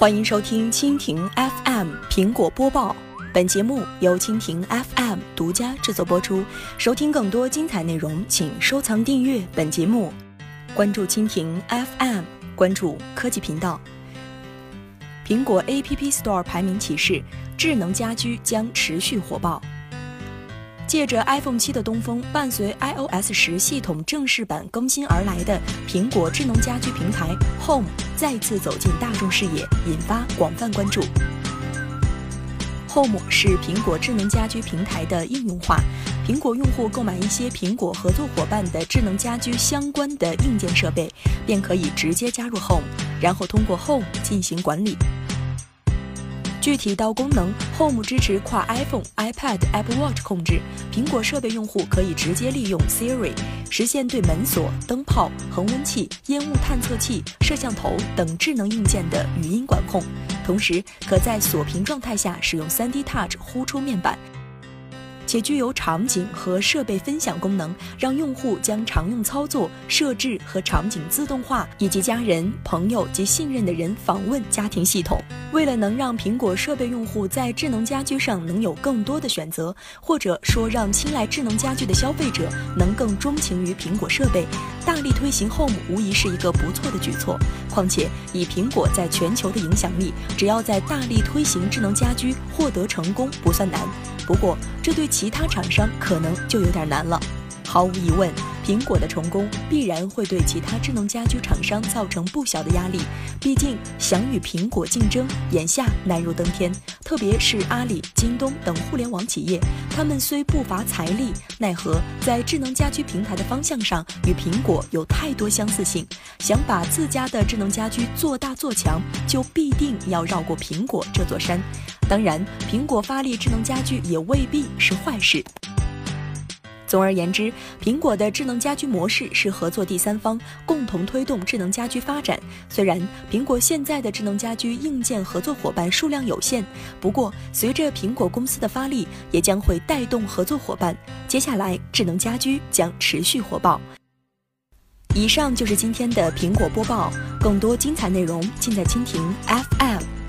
欢迎收听蜻蜓 FM 苹果播报，本节目由蜻蜓 FM 独家制作播出。收听更多精彩内容，请收藏订阅本节目，关注蜻蜓 FM，关注科技频道。苹果 App Store 排名启示，智能家居将持续火爆。借着 iPhone 七的东风，伴随 iOS 十系统正式版更新而来的苹果智能家居平台 Home 再次走进大众视野，引发广泛关注。Home 是苹果智能家居平台的应用化，苹果用户购买一些苹果合作伙伴的智能家居相关的硬件设备，便可以直接加入 Home，然后通过 Home 进行管理。具体到功能，Home 支持跨 iPhone、iPad、Apple Watch 控制。苹果设备用户可以直接利用 Siri 实现对门锁、灯泡、恒温器、烟雾探测器、摄像头等智能硬件的语音管控，同时可在锁屏状态下使用 3D Touch 呼出面板。且具有场景和设备分享功能，让用户将常用操作、设置和场景自动化，以及家人、朋友及信任的人访问家庭系统。为了能让苹果设备用户在智能家居上能有更多的选择，或者说让青睐智能家居的消费者能更钟情于苹果设备，大力推行 Home 无疑是一个不错的举措。况且以苹果在全球的影响力，只要在大力推行智能家居获得成功不算难。不过，这对其他厂商可能就有点难了。毫无疑问，苹果的成功必然会对其他智能家居厂商造成不小的压力。毕竟，想与苹果竞争，眼下难如登天。特别是阿里、京东等互联网企业，他们虽不乏财力，奈何在智能家居平台的方向上与苹果有太多相似性。想把自家的智能家居做大做强，就必定要绕过苹果这座山。当然，苹果发力智能家居也未必是坏事。总而言之，苹果的智能家居模式是合作第三方，共同推动智能家居发展。虽然苹果现在的智能家居硬件合作伙伴数量有限，不过随着苹果公司的发力，也将会带动合作伙伴。接下来，智能家居将持续火爆。以上就是今天的苹果播报，更多精彩内容尽在蜻蜓 FM。